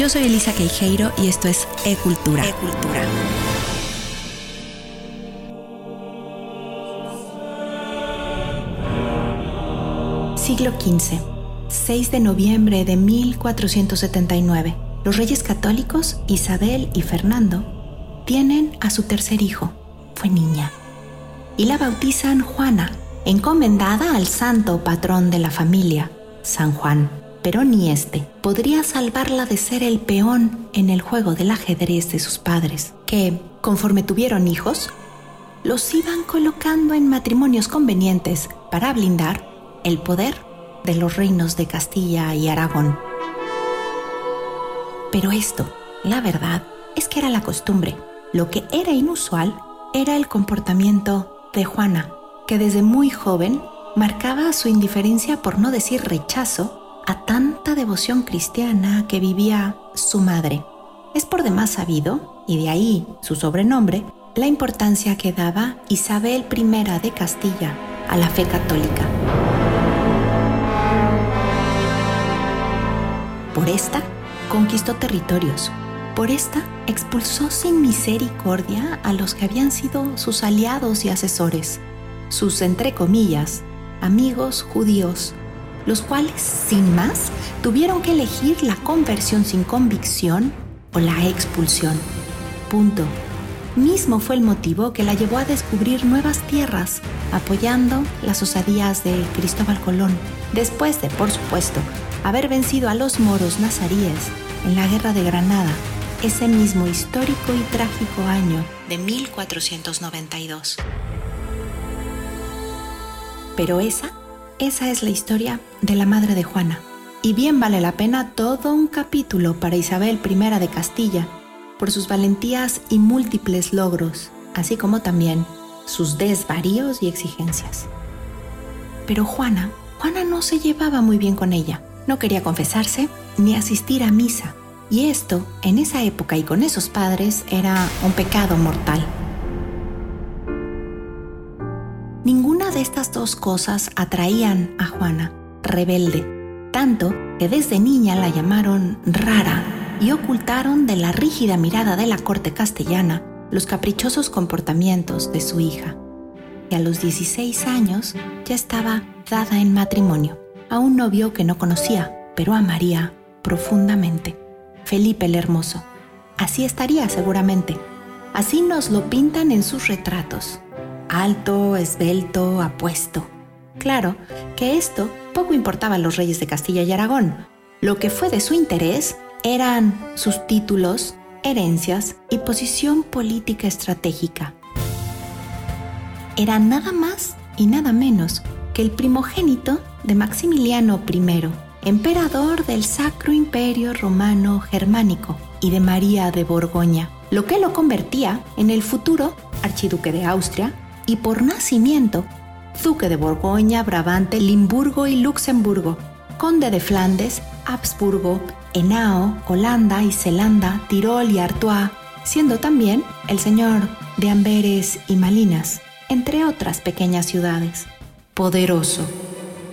Yo soy Elisa Queijeiro y esto es E-Cultura. E-Cultura. Siglo XV, 6 de noviembre de 1479. Los reyes católicos, Isabel y Fernando, tienen a su tercer hijo. Fue niña. Y la bautizan Juana, encomendada al santo patrón de la familia, San Juan. Pero ni este podría salvarla de ser el peón en el juego del ajedrez de sus padres, que, conforme tuvieron hijos, los iban colocando en matrimonios convenientes para blindar el poder de los reinos de Castilla y Aragón. Pero esto, la verdad, es que era la costumbre. Lo que era inusual era el comportamiento de Juana, que desde muy joven marcaba su indiferencia, por no decir rechazo, a tanta devoción cristiana que vivía su madre. Es por demás sabido, y de ahí su sobrenombre, la importancia que daba Isabel I de Castilla a la fe católica. Por esta, conquistó territorios. Por esta, expulsó sin misericordia a los que habían sido sus aliados y asesores sus, entre comillas, amigos judíos, los cuales, sin más, tuvieron que elegir la conversión sin convicción o la expulsión. Punto. Mismo fue el motivo que la llevó a descubrir nuevas tierras, apoyando las osadías de Cristóbal Colón, después de, por supuesto, haber vencido a los moros nazaríes en la Guerra de Granada, ese mismo histórico y trágico año de 1492. Pero esa, esa es la historia de la madre de Juana. Y bien vale la pena todo un capítulo para Isabel I de Castilla, por sus valentías y múltiples logros, así como también sus desvaríos y exigencias. Pero Juana, Juana no se llevaba muy bien con ella. No quería confesarse ni asistir a misa. Y esto, en esa época y con esos padres, era un pecado mortal. Estas dos cosas atraían a Juana, rebelde, tanto que desde niña la llamaron rara y ocultaron de la rígida mirada de la corte castellana los caprichosos comportamientos de su hija. Y a los 16 años ya estaba dada en matrimonio a un novio que no conocía, pero amaría profundamente, Felipe el Hermoso. Así estaría seguramente. Así nos lo pintan en sus retratos alto, esbelto, apuesto. Claro que esto poco importaba a los reyes de Castilla y Aragón. Lo que fue de su interés eran sus títulos, herencias y posición política estratégica. Era nada más y nada menos que el primogénito de Maximiliano I, emperador del Sacro Imperio Romano Germánico y de María de Borgoña, lo que lo convertía en el futuro archiduque de Austria y por nacimiento, duque de Borgoña, Brabante, Limburgo y Luxemburgo, conde de Flandes, Habsburgo, Henao, Holanda y Zelanda, Tirol y Artois, siendo también el señor de Amberes y Malinas, entre otras pequeñas ciudades. Poderoso,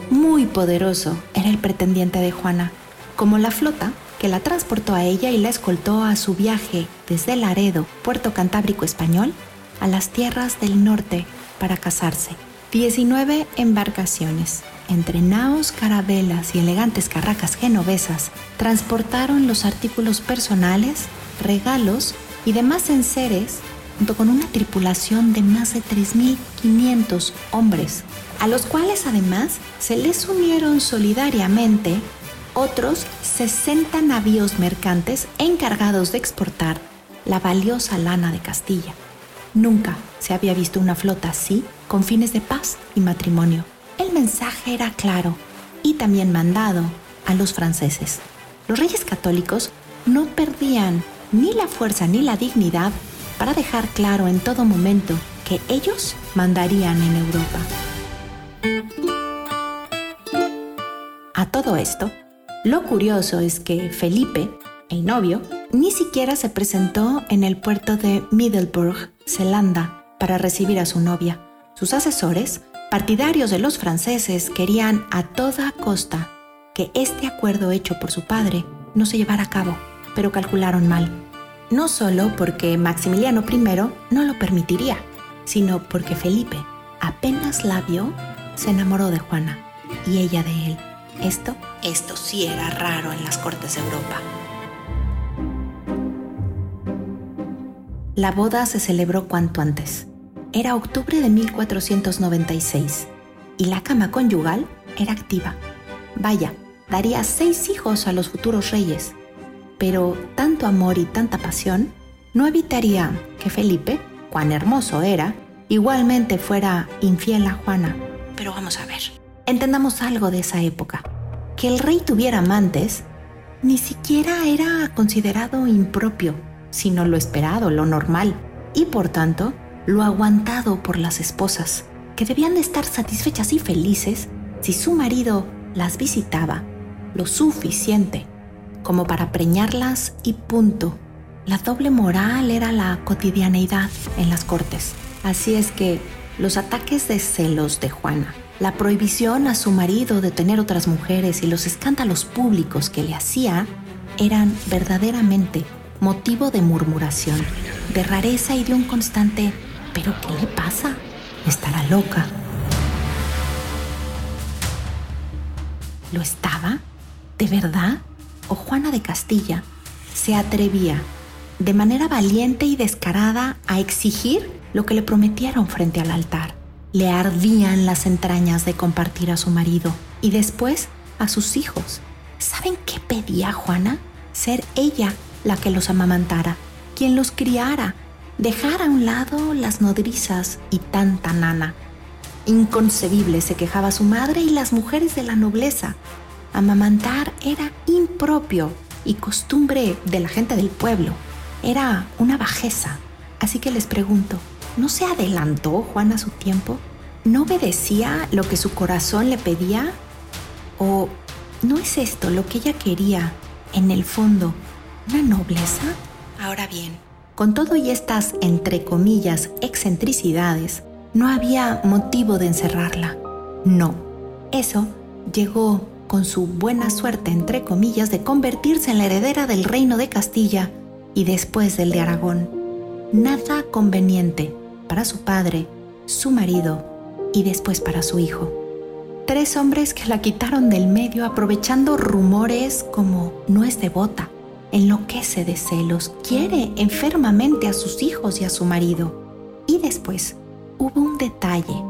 muy poderoso era el pretendiente de Juana, como la flota que la transportó a ella y la escoltó a su viaje desde Laredo, puerto cantábrico español, a las tierras del norte para casarse. 19 embarcaciones, entre naos, carabelas y elegantes carracas genovesas, transportaron los artículos personales, regalos y demás enseres junto con una tripulación de más de 3.500 hombres, a los cuales además se les unieron solidariamente otros 60 navíos mercantes encargados de exportar la valiosa lana de Castilla. Nunca se había visto una flota así con fines de paz y matrimonio. El mensaje era claro y también mandado a los franceses. Los reyes católicos no perdían ni la fuerza ni la dignidad para dejar claro en todo momento que ellos mandarían en Europa. A todo esto, lo curioso es que Felipe, el novio, ni siquiera se presentó en el puerto de Middelburg, Zelanda, para recibir a su novia. Sus asesores, partidarios de los franceses, querían a toda costa que este acuerdo hecho por su padre no se llevara a cabo. pero calcularon mal. No solo porque Maximiliano I no lo permitiría, sino porque Felipe, apenas la vio, se enamoró de Juana y ella de él. Esto, esto sí era raro en las cortes de Europa. La boda se celebró cuanto antes. Era octubre de 1496 y la cama conyugal era activa. Vaya, daría seis hijos a los futuros reyes. Pero tanto amor y tanta pasión no evitaría que Felipe, cuán hermoso era, igualmente fuera infiel a Juana. Pero vamos a ver, entendamos algo de esa época. Que el rey tuviera amantes ni siquiera era considerado impropio, sino lo esperado, lo normal, y por tanto, lo aguantado por las esposas, que debían de estar satisfechas y felices si su marido las visitaba lo suficiente como para preñarlas y punto. La doble moral era la cotidianeidad en las cortes. Así es que los ataques de celos de Juana, la prohibición a su marido de tener otras mujeres y los escándalos públicos que le hacía eran verdaderamente motivo de murmuración, de rareza y de un constante ¿pero qué le pasa? ¿Estará loca? ¿Lo estaba? ¿De verdad? ¿O Juana de Castilla se atrevía de manera valiente y descarada a exigir lo que le prometieron frente al altar? Le ardían las entrañas de compartir a su marido y después a sus hijos. ¿Saben qué pedía Juana? Ser ella la que los amamantara, quien los criara, dejar a un lado las nodrizas y tanta nana. Inconcebible se quejaba su madre y las mujeres de la nobleza. Amamantar era impropio y costumbre de la gente del pueblo. Era una bajeza. Así que les pregunto, ¿no se adelantó Juan a su tiempo? ¿No obedecía lo que su corazón le pedía? ¿O no es esto lo que ella quería, en el fondo, una nobleza? Ahora bien, con todo y estas, entre comillas, excentricidades, no había motivo de encerrarla. No, eso llegó con su buena suerte, entre comillas, de convertirse en la heredera del reino de Castilla y después del de Aragón. Nada conveniente para su padre, su marido y después para su hijo. Tres hombres que la quitaron del medio aprovechando rumores como no es devota, enloquece de celos, quiere enfermamente a sus hijos y a su marido. Y después hubo un detalle,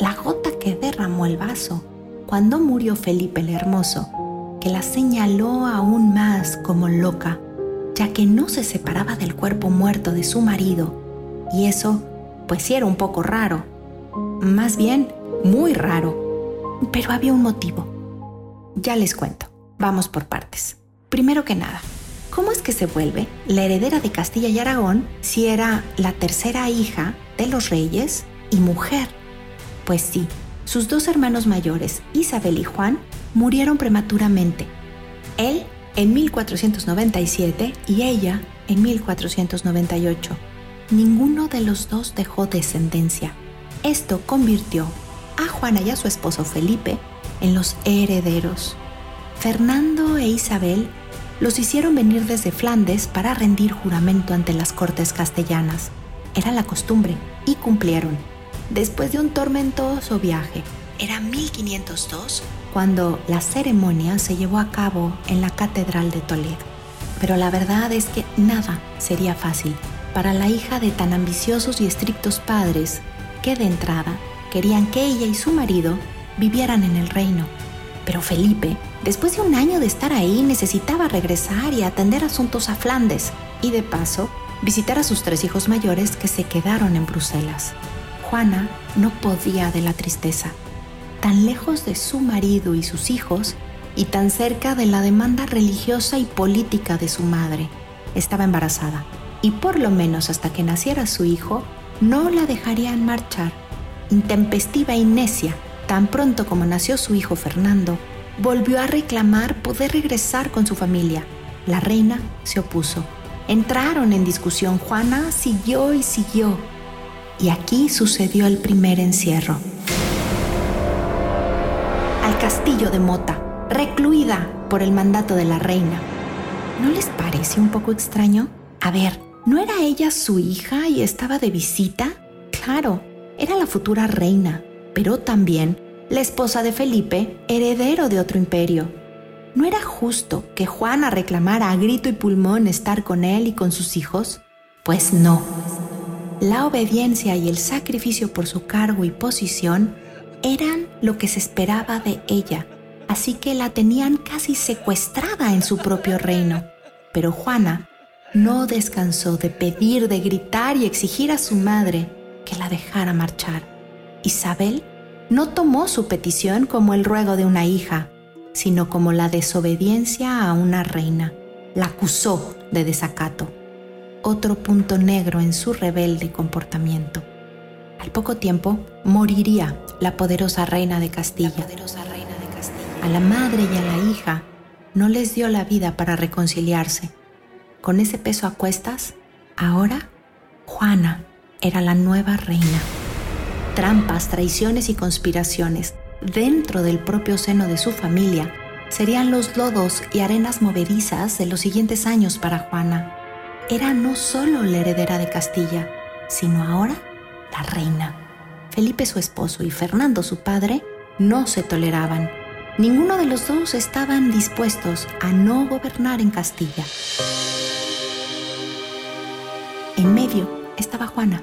la gota que derramó el vaso cuando murió Felipe el Hermoso, que la señaló aún más como loca, ya que no se separaba del cuerpo muerto de su marido. Y eso, pues era un poco raro. Más bien, muy raro. Pero había un motivo. Ya les cuento. Vamos por partes. Primero que nada, ¿cómo es que se vuelve la heredera de Castilla y Aragón si era la tercera hija de los reyes y mujer? Pues sí, sus dos hermanos mayores, Isabel y Juan, murieron prematuramente. Él en 1497 y ella en 1498. Ninguno de los dos dejó descendencia. Esto convirtió a Juana y a su esposo Felipe en los herederos. Fernando e Isabel los hicieron venir desde Flandes para rendir juramento ante las cortes castellanas. Era la costumbre y cumplieron. Después de un tormentoso viaje, era 1502 cuando la ceremonia se llevó a cabo en la Catedral de Toledo. Pero la verdad es que nada sería fácil para la hija de tan ambiciosos y estrictos padres que de entrada querían que ella y su marido vivieran en el reino. Pero Felipe Después de un año de estar ahí, necesitaba regresar y atender asuntos a Flandes y de paso visitar a sus tres hijos mayores que se quedaron en Bruselas. Juana no podía de la tristeza. Tan lejos de su marido y sus hijos y tan cerca de la demanda religiosa y política de su madre. Estaba embarazada y por lo menos hasta que naciera su hijo, no la dejarían marchar. Intempestiva y necia, tan pronto como nació su hijo Fernando, volvió a reclamar poder regresar con su familia. La reina se opuso. Entraron en discusión. Juana siguió y siguió. Y aquí sucedió el primer encierro. Al castillo de Mota, recluida por el mandato de la reina. ¿No les parece un poco extraño? A ver, ¿no era ella su hija y estaba de visita? Claro, era la futura reina, pero también la esposa de Felipe, heredero de otro imperio. ¿No era justo que Juana reclamara a grito y pulmón estar con él y con sus hijos? Pues no. La obediencia y el sacrificio por su cargo y posición eran lo que se esperaba de ella, así que la tenían casi secuestrada en su propio reino. Pero Juana no descansó de pedir, de gritar y exigir a su madre que la dejara marchar. Isabel no tomó su petición como el ruego de una hija, sino como la desobediencia a una reina. La acusó de desacato. Otro punto negro en su rebelde comportamiento. Al poco tiempo moriría la poderosa reina de Castilla. A la madre y a la hija no les dio la vida para reconciliarse. Con ese peso a cuestas, ahora Juana era la nueva reina. Trampas, traiciones y conspiraciones dentro del propio seno de su familia serían los lodos y arenas movedizas de los siguientes años para Juana. Era no solo la heredera de Castilla, sino ahora la reina. Felipe su esposo y Fernando su padre no se toleraban. Ninguno de los dos estaban dispuestos a no gobernar en Castilla. En medio estaba Juana,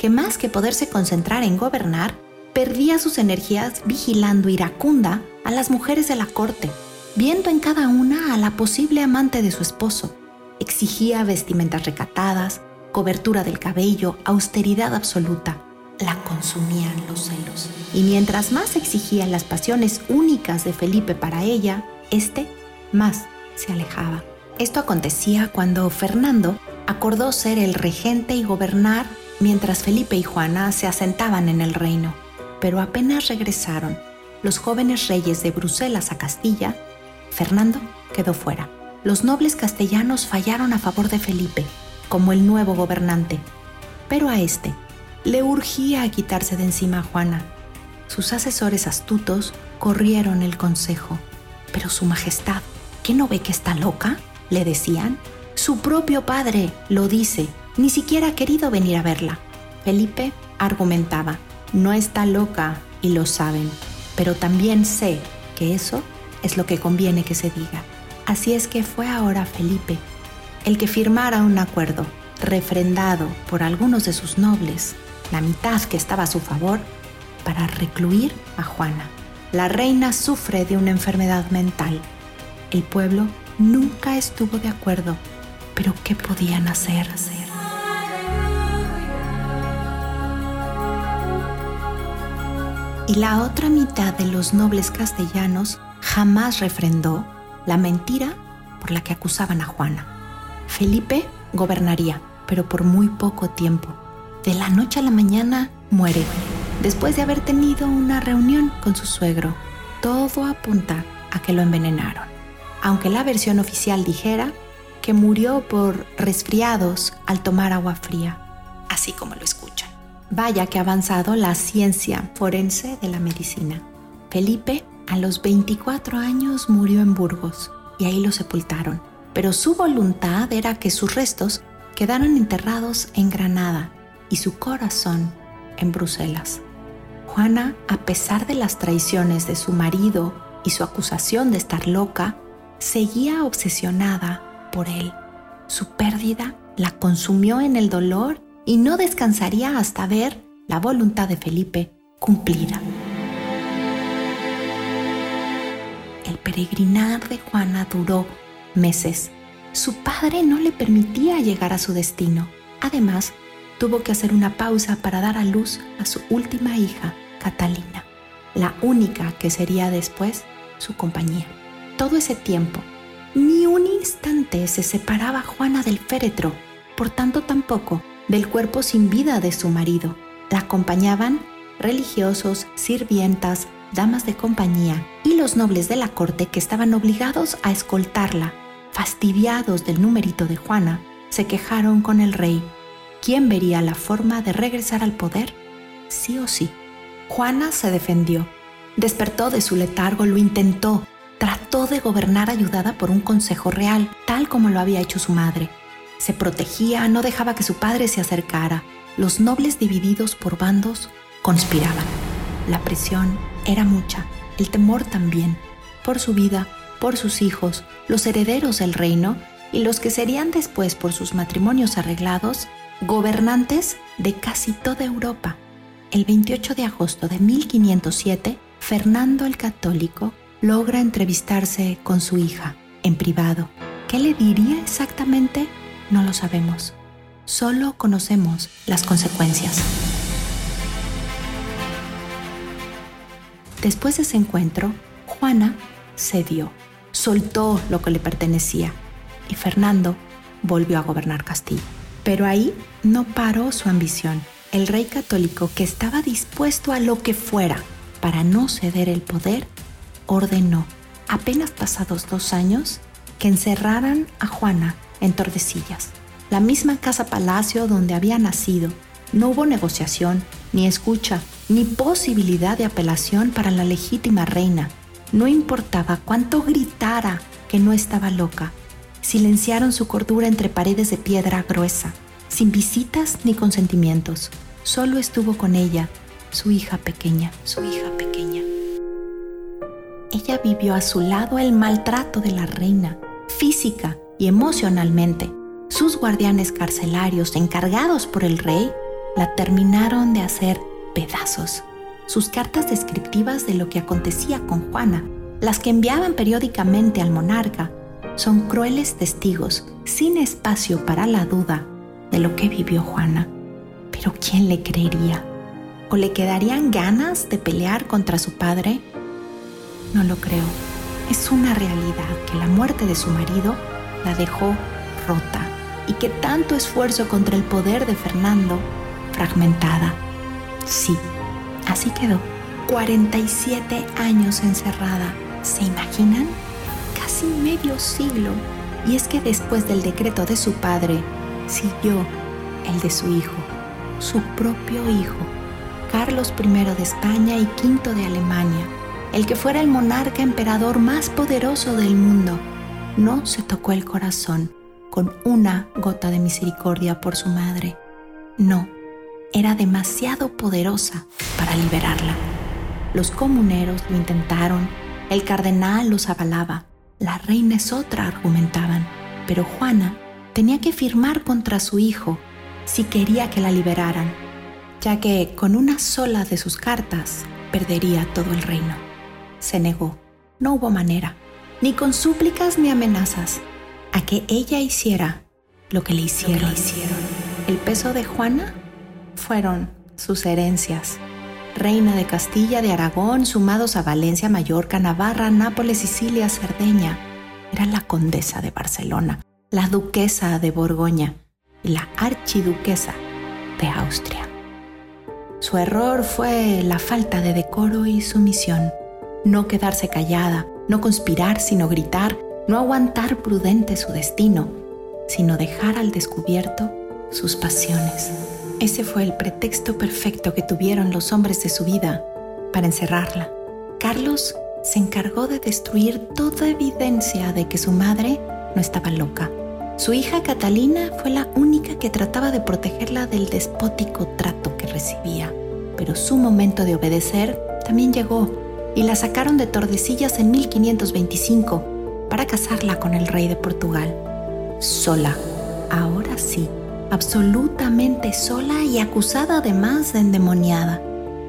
que más que poderse concentrar en gobernar, perdía sus energías vigilando iracunda a las mujeres de la corte, viendo en cada una a la posible amante de su esposo. Exigía vestimentas recatadas, cobertura del cabello, austeridad absoluta. La consumían los celos. Y mientras más exigían las pasiones únicas de Felipe para ella, éste más se alejaba. Esto acontecía cuando Fernando acordó ser el regente y gobernar mientras Felipe y Juana se asentaban en el reino. Pero apenas regresaron los jóvenes reyes de Bruselas a Castilla, Fernando quedó fuera. Los nobles castellanos fallaron a favor de Felipe como el nuevo gobernante, pero a este le urgía a quitarse de encima a Juana. Sus asesores astutos corrieron el consejo. Pero su majestad, ¿qué no ve que está loca? le decían. Su propio padre lo dice ni siquiera ha querido venir a verla. Felipe argumentaba, no está loca y lo saben, pero también sé que eso es lo que conviene que se diga. Así es que fue ahora Felipe el que firmara un acuerdo, refrendado por algunos de sus nobles, la mitad que estaba a su favor, para recluir a Juana. La reina sufre de una enfermedad mental. El pueblo nunca estuvo de acuerdo, pero ¿qué podían hacer? Y la otra mitad de los nobles castellanos jamás refrendó la mentira por la que acusaban a Juana. Felipe gobernaría, pero por muy poco tiempo. De la noche a la mañana muere, después de haber tenido una reunión con su suegro. Todo apunta a que lo envenenaron, aunque la versión oficial dijera que murió por resfriados al tomar agua fría, así como lo escuchan. Vaya que ha avanzado la ciencia forense de la medicina. Felipe a los 24 años murió en Burgos y ahí lo sepultaron, pero su voluntad era que sus restos quedaran enterrados en Granada y su corazón en Bruselas. Juana, a pesar de las traiciones de su marido y su acusación de estar loca, seguía obsesionada por él. Su pérdida la consumió en el dolor y no descansaría hasta ver la voluntad de Felipe cumplida. El peregrinar de Juana duró meses. Su padre no le permitía llegar a su destino. Además, tuvo que hacer una pausa para dar a luz a su última hija, Catalina, la única que sería después su compañía. Todo ese tiempo, ni un instante se separaba Juana del féretro, por tanto tampoco del cuerpo sin vida de su marido. La acompañaban religiosos, sirvientas, damas de compañía y los nobles de la corte que estaban obligados a escoltarla. Fastidiados del numerito de Juana, se quejaron con el rey. ¿Quién vería la forma de regresar al poder? Sí o sí. Juana se defendió. Despertó de su letargo, lo intentó, trató de gobernar ayudada por un consejo real, tal como lo había hecho su madre. Se protegía, no dejaba que su padre se acercara. Los nobles divididos por bandos conspiraban. La presión era mucha, el temor también, por su vida, por sus hijos, los herederos del reino y los que serían después por sus matrimonios arreglados, gobernantes de casi toda Europa. El 28 de agosto de 1507, Fernando el Católico logra entrevistarse con su hija en privado. ¿Qué le diría exactamente? No lo sabemos. Solo conocemos las consecuencias. Después de ese encuentro, Juana cedió, soltó lo que le pertenecía y Fernando volvió a gobernar Castilla. Pero ahí no paró su ambición. El rey católico, que estaba dispuesto a lo que fuera para no ceder el poder, ordenó, apenas pasados dos años, que encerraran a Juana en Tordesillas, la misma casa palacio donde había nacido. No hubo negociación, ni escucha, ni posibilidad de apelación para la legítima reina. No importaba cuánto gritara que no estaba loca. Silenciaron su cordura entre paredes de piedra gruesa, sin visitas ni consentimientos. Solo estuvo con ella, su hija pequeña, su hija pequeña. Ella vivió a su lado el maltrato de la reina, física y emocionalmente. Sus guardianes carcelarios, encargados por el rey, la terminaron de hacer pedazos. Sus cartas descriptivas de lo que acontecía con Juana, las que enviaban periódicamente al monarca, son crueles testigos, sin espacio para la duda de lo que vivió Juana. Pero ¿quién le creería? ¿O le quedarían ganas de pelear contra su padre? No lo creo. Es una realidad que la muerte de su marido la dejó rota y que tanto esfuerzo contra el poder de Fernando fragmentada. Sí, así quedó. 47 años encerrada. ¿Se imaginan? Casi medio siglo. Y es que después del decreto de su padre, siguió el de su hijo, su propio hijo, Carlos I de España y V de Alemania el que fuera el monarca emperador más poderoso del mundo, no se tocó el corazón con una gota de misericordia por su madre. No, era demasiado poderosa para liberarla. Los comuneros lo intentaron, el cardenal los avalaba, la reina es otra, argumentaban, pero Juana tenía que firmar contra su hijo si quería que la liberaran, ya que con una sola de sus cartas perdería todo el reino se negó. No hubo manera, ni con súplicas ni amenazas, a que ella hiciera lo que le hicieron. El peso de Juana fueron sus herencias. Reina de Castilla, de Aragón, sumados a Valencia, Mallorca, Navarra, Nápoles, Sicilia, Cerdeña. Era la condesa de Barcelona, la duquesa de Borgoña y la archiduquesa de Austria. Su error fue la falta de decoro y sumisión no quedarse callada, no conspirar sino gritar, no aguantar prudente su destino, sino dejar al descubierto sus pasiones. Ese fue el pretexto perfecto que tuvieron los hombres de su vida para encerrarla. Carlos se encargó de destruir toda evidencia de que su madre no estaba loca. Su hija Catalina fue la única que trataba de protegerla del despótico trato que recibía, pero su momento de obedecer también llegó y la sacaron de Tordesillas en 1525 para casarla con el rey de Portugal. Sola, ahora sí, absolutamente sola y acusada además de endemoniada.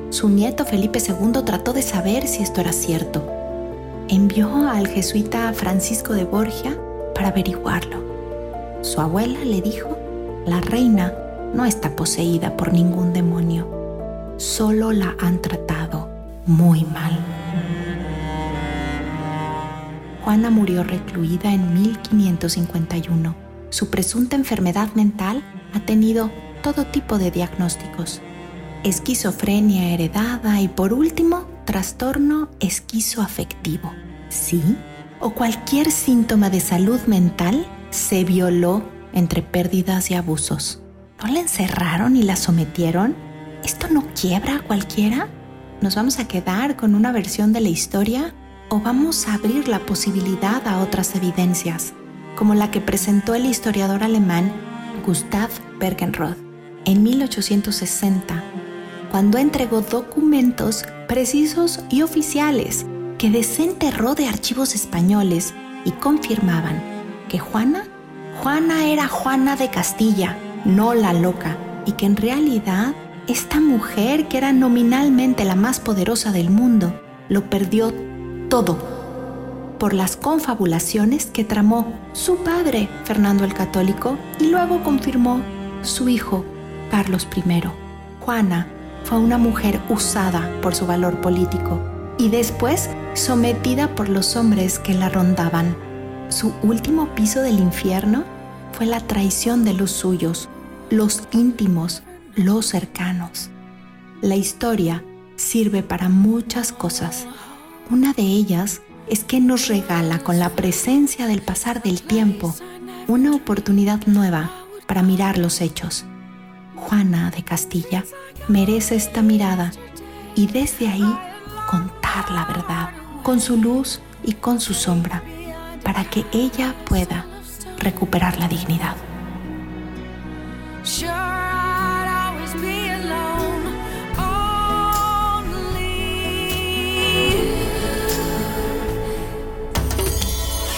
Su nieto Felipe II trató de saber si esto era cierto. Envió al jesuita Francisco de Borgia para averiguarlo. Su abuela le dijo, la reina no está poseída por ningún demonio, solo la han tratado muy mal. Juana murió recluida en 1551. Su presunta enfermedad mental ha tenido todo tipo de diagnósticos. Esquizofrenia heredada y por último, trastorno esquizoafectivo. ¿Sí? ¿O cualquier síntoma de salud mental se violó entre pérdidas y abusos? ¿No la encerraron y la sometieron? ¿Esto no quiebra a cualquiera? nos vamos a quedar con una versión de la historia ¿O vamos a abrir la posibilidad a otras evidencias, como la que presentó el historiador alemán Gustav Bergenroth en 1860, cuando entregó documentos precisos y oficiales que desenterró de archivos españoles y confirmaban que Juana, Juana era Juana de Castilla, no la loca, y que en realidad esta mujer, que era nominalmente la más poderosa del mundo, lo perdió todo por las confabulaciones que tramó su padre, Fernando el Católico, y luego confirmó su hijo, Carlos I. Juana fue una mujer usada por su valor político y después sometida por los hombres que la rondaban. Su último piso del infierno fue la traición de los suyos, los íntimos, los cercanos. La historia sirve para muchas cosas. Una de ellas es que nos regala con la presencia del pasar del tiempo una oportunidad nueva para mirar los hechos. Juana de Castilla merece esta mirada y desde ahí contar la verdad, con su luz y con su sombra, para que ella pueda recuperar la dignidad.